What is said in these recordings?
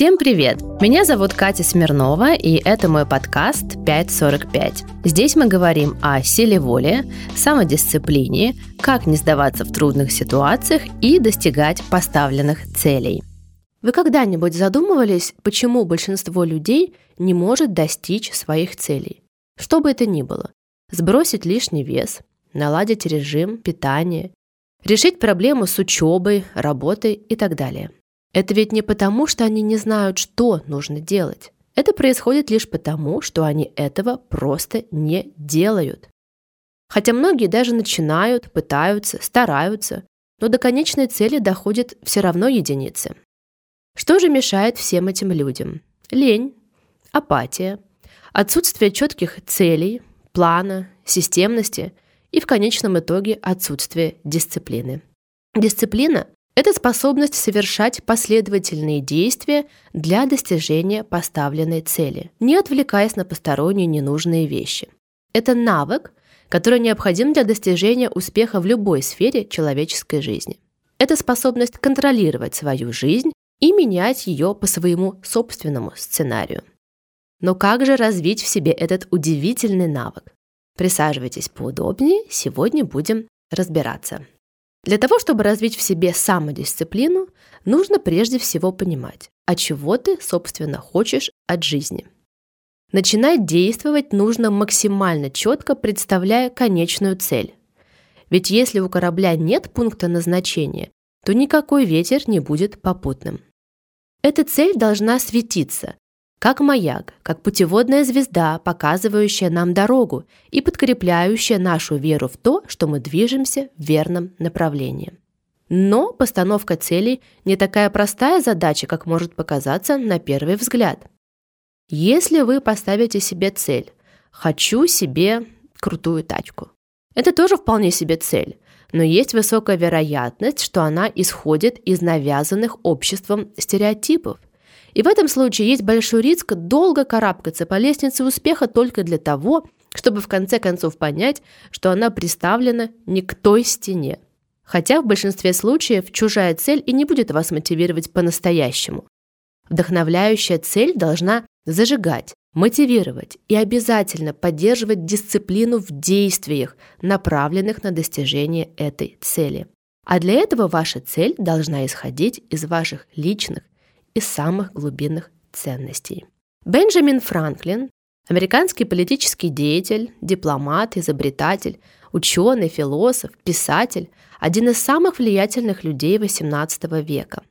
Всем привет! Меня зовут Катя Смирнова, и это мой подкаст 545. Здесь мы говорим о силе воли, самодисциплине, как не сдаваться в трудных ситуациях и достигать поставленных целей. Вы когда-нибудь задумывались, почему большинство людей не может достичь своих целей? Что бы это ни было. Сбросить лишний вес, наладить режим питания, решить проблему с учебой, работой и так далее – это ведь не потому, что они не знают, что нужно делать. Это происходит лишь потому, что они этого просто не делают. Хотя многие даже начинают, пытаются, стараются, но до конечной цели доходят все равно единицы. Что же мешает всем этим людям? Лень, апатия, отсутствие четких целей, плана, системности и в конечном итоге отсутствие дисциплины. Дисциплина это способность совершать последовательные действия для достижения поставленной цели, не отвлекаясь на посторонние ненужные вещи. Это навык, который необходим для достижения успеха в любой сфере человеческой жизни. Это способность контролировать свою жизнь и менять ее по своему собственному сценарию. Но как же развить в себе этот удивительный навык? Присаживайтесь поудобнее, сегодня будем разбираться. Для того, чтобы развить в себе самодисциплину, нужно прежде всего понимать, а чего ты, собственно, хочешь от жизни. Начинать действовать нужно максимально четко, представляя конечную цель. Ведь если у корабля нет пункта назначения, то никакой ветер не будет попутным. Эта цель должна светиться, как маяк, как путеводная звезда, показывающая нам дорогу и подкрепляющая нашу веру в то, что мы движемся в верном направлении. Но постановка целей не такая простая задача, как может показаться на первый взгляд. Если вы поставите себе цель «хочу себе крутую тачку», это тоже вполне себе цель, но есть высокая вероятность, что она исходит из навязанных обществом стереотипов – и в этом случае есть большой риск долго карабкаться по лестнице успеха только для того, чтобы в конце концов понять, что она приставлена не к той стене. Хотя в большинстве случаев чужая цель и не будет вас мотивировать по-настоящему. Вдохновляющая цель должна зажигать, мотивировать и обязательно поддерживать дисциплину в действиях, направленных на достижение этой цели. А для этого ваша цель должна исходить из ваших личных из самых глубинных ценностей. Бенджамин Франклин, американский политический деятель, дипломат, изобретатель, ученый, философ, писатель, один из самых влиятельных людей XVIII века.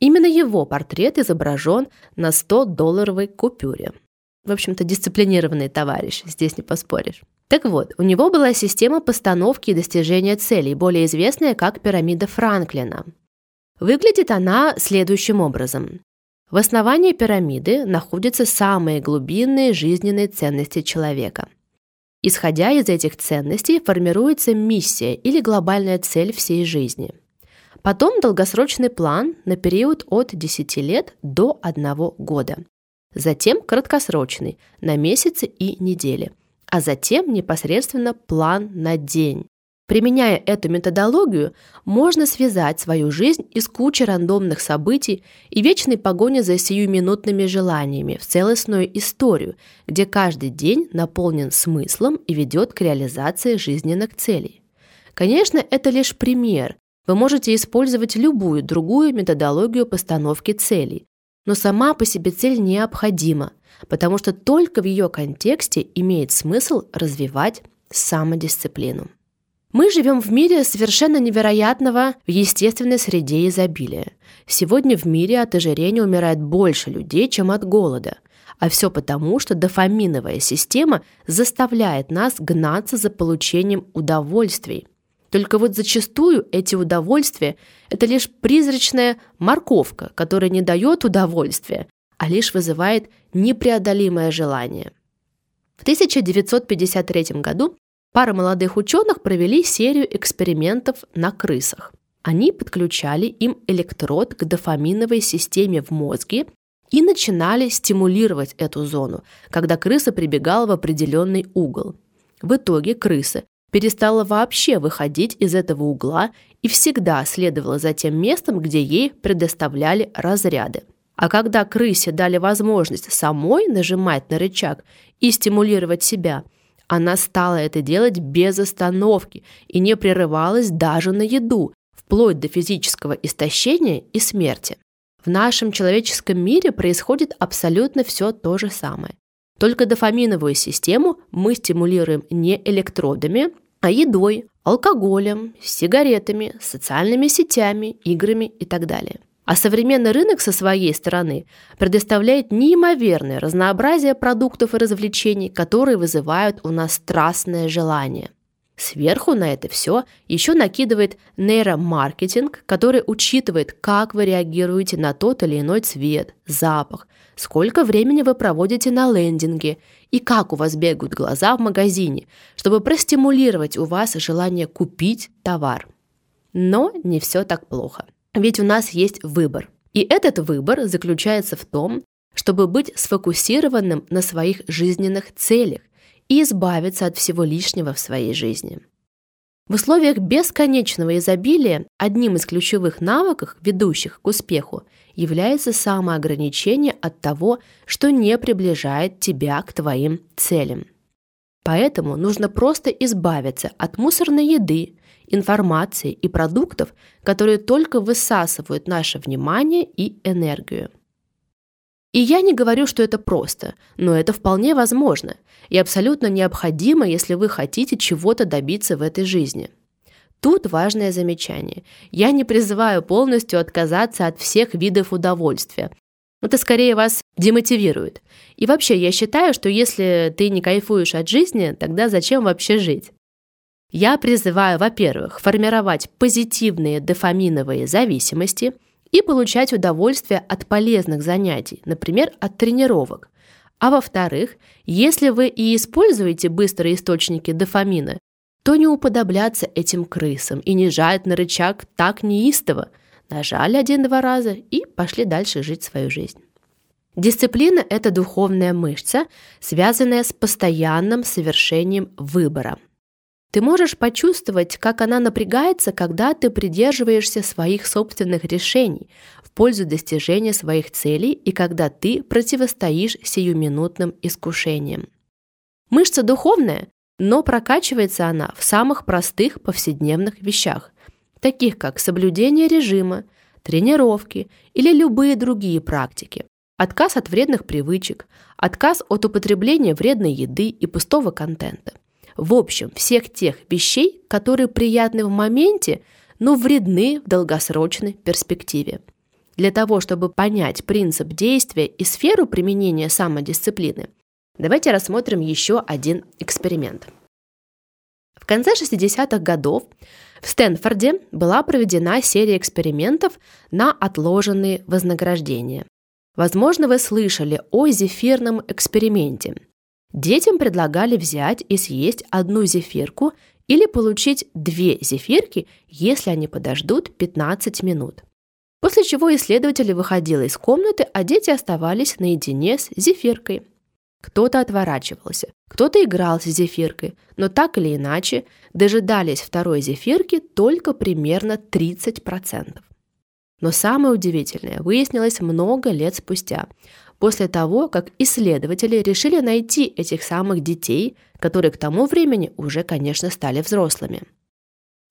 Именно его портрет изображен на 100-долларовой купюре. В общем-то, дисциплинированный товарищ, здесь не поспоришь. Так вот, у него была система постановки и достижения целей, более известная как пирамида Франклина. Выглядит она следующим образом. В основании пирамиды находятся самые глубинные жизненные ценности человека. Исходя из этих ценностей формируется миссия или глобальная цель всей жизни. Потом долгосрочный план на период от 10 лет до 1 года. Затем краткосрочный на месяцы и недели. А затем непосредственно план на день. Применяя эту методологию, можно связать свою жизнь из кучи рандомных событий и вечной погони за сиюминутными желаниями в целостную историю, где каждый день наполнен смыслом и ведет к реализации жизненных целей. Конечно, это лишь пример. Вы можете использовать любую другую методологию постановки целей, но сама по себе цель необходима, потому что только в ее контексте имеет смысл развивать самодисциплину. Мы живем в мире совершенно невероятного в естественной среде изобилия. Сегодня в мире от ожирения умирает больше людей, чем от голода. А все потому, что дофаминовая система заставляет нас гнаться за получением удовольствий. Только вот зачастую эти удовольствия – это лишь призрачная морковка, которая не дает удовольствия, а лишь вызывает непреодолимое желание. В 1953 году Пара молодых ученых провели серию экспериментов на крысах. Они подключали им электрод к дофаминовой системе в мозге и начинали стимулировать эту зону, когда крыса прибегала в определенный угол. В итоге крыса перестала вообще выходить из этого угла и всегда следовала за тем местом, где ей предоставляли разряды. А когда крысе дали возможность самой нажимать на рычаг и стимулировать себя, она стала это делать без остановки и не прерывалась даже на еду, вплоть до физического истощения и смерти. В нашем человеческом мире происходит абсолютно все то же самое. Только дофаминовую систему мы стимулируем не электродами, а едой, алкоголем, сигаретами, социальными сетями, играми и так далее. А современный рынок со своей стороны предоставляет неимоверное разнообразие продуктов и развлечений, которые вызывают у нас страстное желание. Сверху на это все еще накидывает нейромаркетинг, который учитывает, как вы реагируете на тот или иной цвет, запах, сколько времени вы проводите на лендинге и как у вас бегают глаза в магазине, чтобы простимулировать у вас желание купить товар. Но не все так плохо. Ведь у нас есть выбор. И этот выбор заключается в том, чтобы быть сфокусированным на своих жизненных целях и избавиться от всего лишнего в своей жизни. В условиях бесконечного изобилия одним из ключевых навыков, ведущих к успеху, является самоограничение от того, что не приближает тебя к твоим целям. Поэтому нужно просто избавиться от мусорной еды, информации и продуктов, которые только высасывают наше внимание и энергию. И я не говорю, что это просто, но это вполне возможно и абсолютно необходимо, если вы хотите чего-то добиться в этой жизни. Тут важное замечание. Я не призываю полностью отказаться от всех видов удовольствия. Это скорее вас демотивирует. И вообще, я считаю, что если ты не кайфуешь от жизни, тогда зачем вообще жить? Я призываю, во-первых, формировать позитивные дофаминовые зависимости и получать удовольствие от полезных занятий, например, от тренировок. А во-вторых, если вы и используете быстрые источники дофамина, то не уподобляться этим крысам и не жать на рычаг так неистово. Нажали один-два раза и пошли дальше жить свою жизнь. Дисциплина – это духовная мышца, связанная с постоянным совершением выбора – ты можешь почувствовать, как она напрягается, когда ты придерживаешься своих собственных решений в пользу достижения своих целей и когда ты противостоишь сиюминутным искушениям. Мышца духовная, но прокачивается она в самых простых повседневных вещах, таких как соблюдение режима, тренировки или любые другие практики. Отказ от вредных привычек, отказ от употребления вредной еды и пустого контента. В общем, всех тех вещей, которые приятны в моменте, но вредны в долгосрочной перспективе. Для того, чтобы понять принцип действия и сферу применения самодисциплины, давайте рассмотрим еще один эксперимент. В конце 60-х годов в Стэнфорде была проведена серия экспериментов на отложенные вознаграждения. Возможно, вы слышали о зефирном эксперименте. Детям предлагали взять и съесть одну зефирку или получить две зефирки, если они подождут 15 минут. После чего исследователь выходил из комнаты, а дети оставались наедине с зефиркой. Кто-то отворачивался, кто-то играл с зефиркой, но так или иначе дожидались второй зефирки только примерно 30%. Но самое удивительное выяснилось много лет спустя после того, как исследователи решили найти этих самых детей, которые к тому времени уже, конечно, стали взрослыми.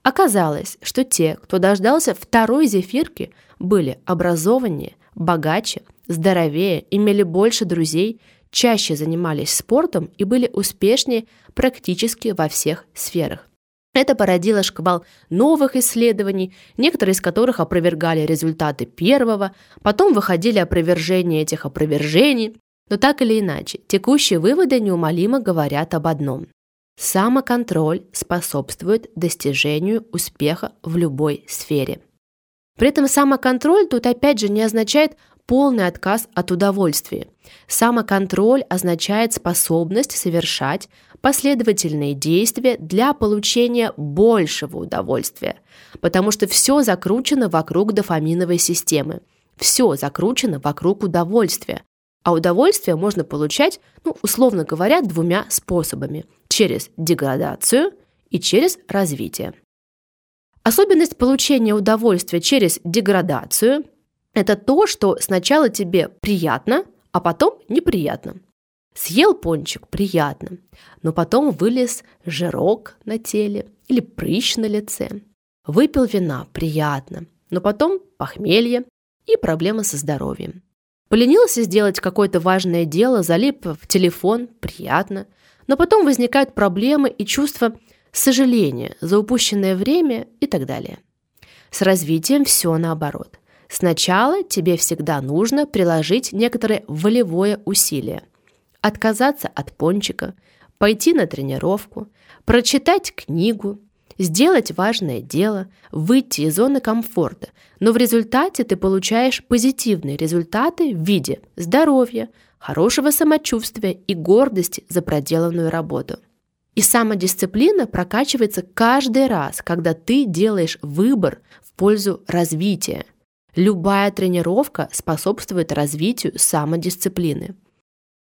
Оказалось, что те, кто дождался второй зефирки, были образованнее, богаче, здоровее, имели больше друзей, чаще занимались спортом и были успешнее практически во всех сферах. Это породило шквал новых исследований, некоторые из которых опровергали результаты первого, потом выходили опровержения этих опровержений. Но так или иначе, текущие выводы неумолимо говорят об одном. Самоконтроль способствует достижению успеха в любой сфере. При этом самоконтроль тут опять же не означает полный отказ от удовольствия. Самоконтроль означает способность совершать последовательные действия для получения большего удовольствия, потому что все закручено вокруг дофаминовой системы. Все закручено вокруг удовольствия. А удовольствие можно получать, ну, условно говоря, двумя способами – через деградацию и через развитие. Особенность получения удовольствия через деградацию Это то, что сначала тебе приятно, а потом неприятно. Съел пончик – приятно, но потом вылез жирок на теле или прыщ на лице. Выпил вина – приятно, но потом похмелье и проблемы со здоровьем. Поленился сделать какое-то важное дело, залип в телефон – приятно, но потом возникают проблемы и чувство сожаления за упущенное время и так далее. С развитием все наоборот. Сначала тебе всегда нужно приложить некоторое волевое усилие – отказаться от пончика, пойти на тренировку, прочитать книгу, сделать важное дело, выйти из зоны комфорта, но в результате ты получаешь позитивные результаты в виде здоровья, хорошего самочувствия и гордости за проделанную работу. И самодисциплина прокачивается каждый раз, когда ты делаешь выбор в пользу развития. Любая тренировка способствует развитию самодисциплины.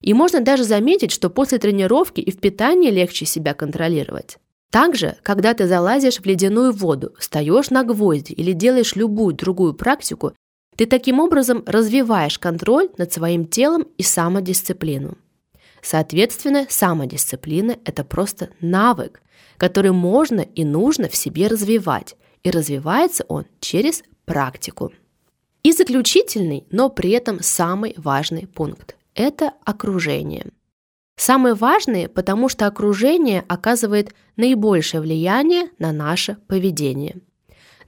И можно даже заметить, что после тренировки и в питании легче себя контролировать. Также, когда ты залазишь в ледяную воду, встаешь на гвозди или делаешь любую другую практику, ты таким образом развиваешь контроль над своим телом и самодисциплину. Соответственно, самодисциплина – это просто навык, который можно и нужно в себе развивать, и развивается он через практику. И заключительный, но при этом самый важный пункт это окружение. Самые важные, потому что окружение оказывает наибольшее влияние на наше поведение.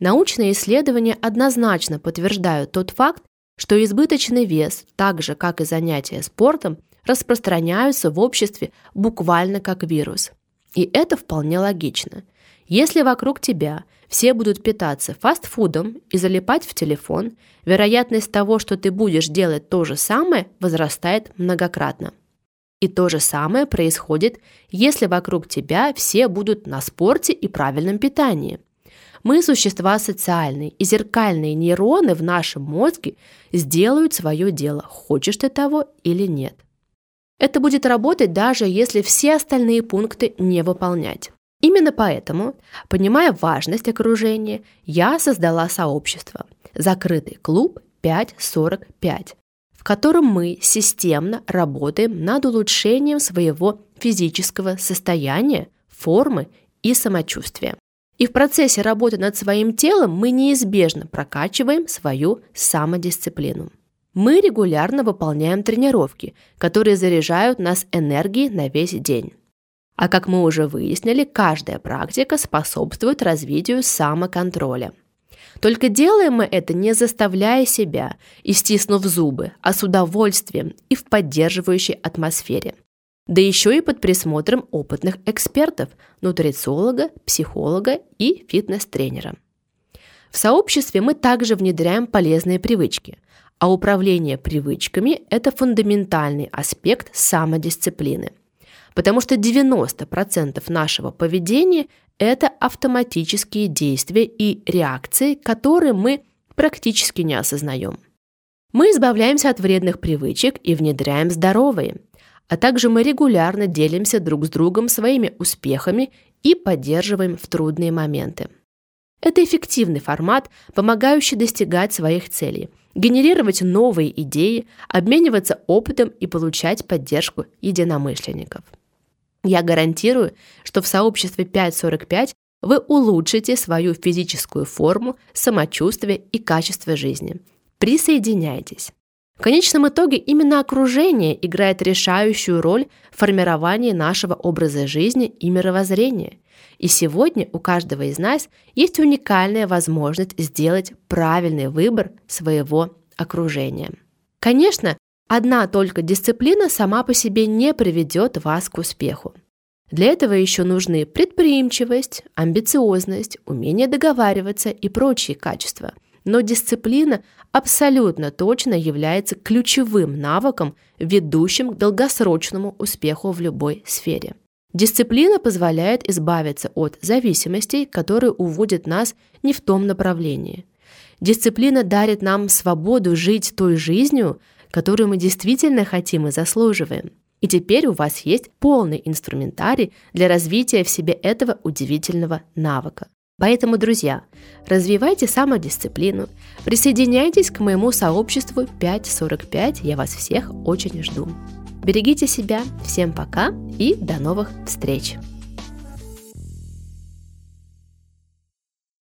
Научные исследования однозначно подтверждают тот факт, что избыточный вес, так же как и занятия спортом, распространяются в обществе буквально как вирус. И это вполне логично. Если вокруг тебя все будут питаться фастфудом и залипать в телефон, вероятность того, что ты будешь делать то же самое, возрастает многократно. И то же самое происходит, если вокруг тебя все будут на спорте и правильном питании. Мы существа социальные, и зеркальные нейроны в нашем мозге сделают свое дело, хочешь ты того или нет. Это будет работать даже если все остальные пункты не выполнять. Именно поэтому, понимая важность окружения, я создала сообщество «Закрытый клуб 545», в котором мы системно работаем над улучшением своего физического состояния, формы и самочувствия. И в процессе работы над своим телом мы неизбежно прокачиваем свою самодисциплину. Мы регулярно выполняем тренировки, которые заряжают нас энергией на весь день. А как мы уже выяснили, каждая практика способствует развитию самоконтроля. Только делаем мы это не заставляя себя и стиснув зубы, а с удовольствием и в поддерживающей атмосфере. Да еще и под присмотром опытных экспертов, нутрициолога, психолога и фитнес-тренера. В сообществе мы также внедряем полезные привычки, а управление привычками – это фундаментальный аспект самодисциплины – потому что 90% нашего поведения – это автоматические действия и реакции, которые мы практически не осознаем. Мы избавляемся от вредных привычек и внедряем здоровые, а также мы регулярно делимся друг с другом своими успехами и поддерживаем в трудные моменты. Это эффективный формат, помогающий достигать своих целей, генерировать новые идеи, обмениваться опытом и получать поддержку единомышленников. Я гарантирую, что в сообществе 545 вы улучшите свою физическую форму, самочувствие и качество жизни. Присоединяйтесь. В конечном итоге именно окружение играет решающую роль в формировании нашего образа жизни и мировоззрения. И сегодня у каждого из нас есть уникальная возможность сделать правильный выбор своего окружения. Конечно, Одна только дисциплина сама по себе не приведет вас к успеху. Для этого еще нужны предприимчивость, амбициозность, умение договариваться и прочие качества. Но дисциплина абсолютно точно является ключевым навыком, ведущим к долгосрочному успеху в любой сфере. Дисциплина позволяет избавиться от зависимостей, которые уводят нас не в том направлении. Дисциплина дарит нам свободу жить той жизнью, которую мы действительно хотим и заслуживаем. И теперь у вас есть полный инструментарий для развития в себе этого удивительного навыка. Поэтому, друзья, развивайте самодисциплину, присоединяйтесь к моему сообществу 545, я вас всех очень жду. Берегите себя, всем пока и до новых встреч!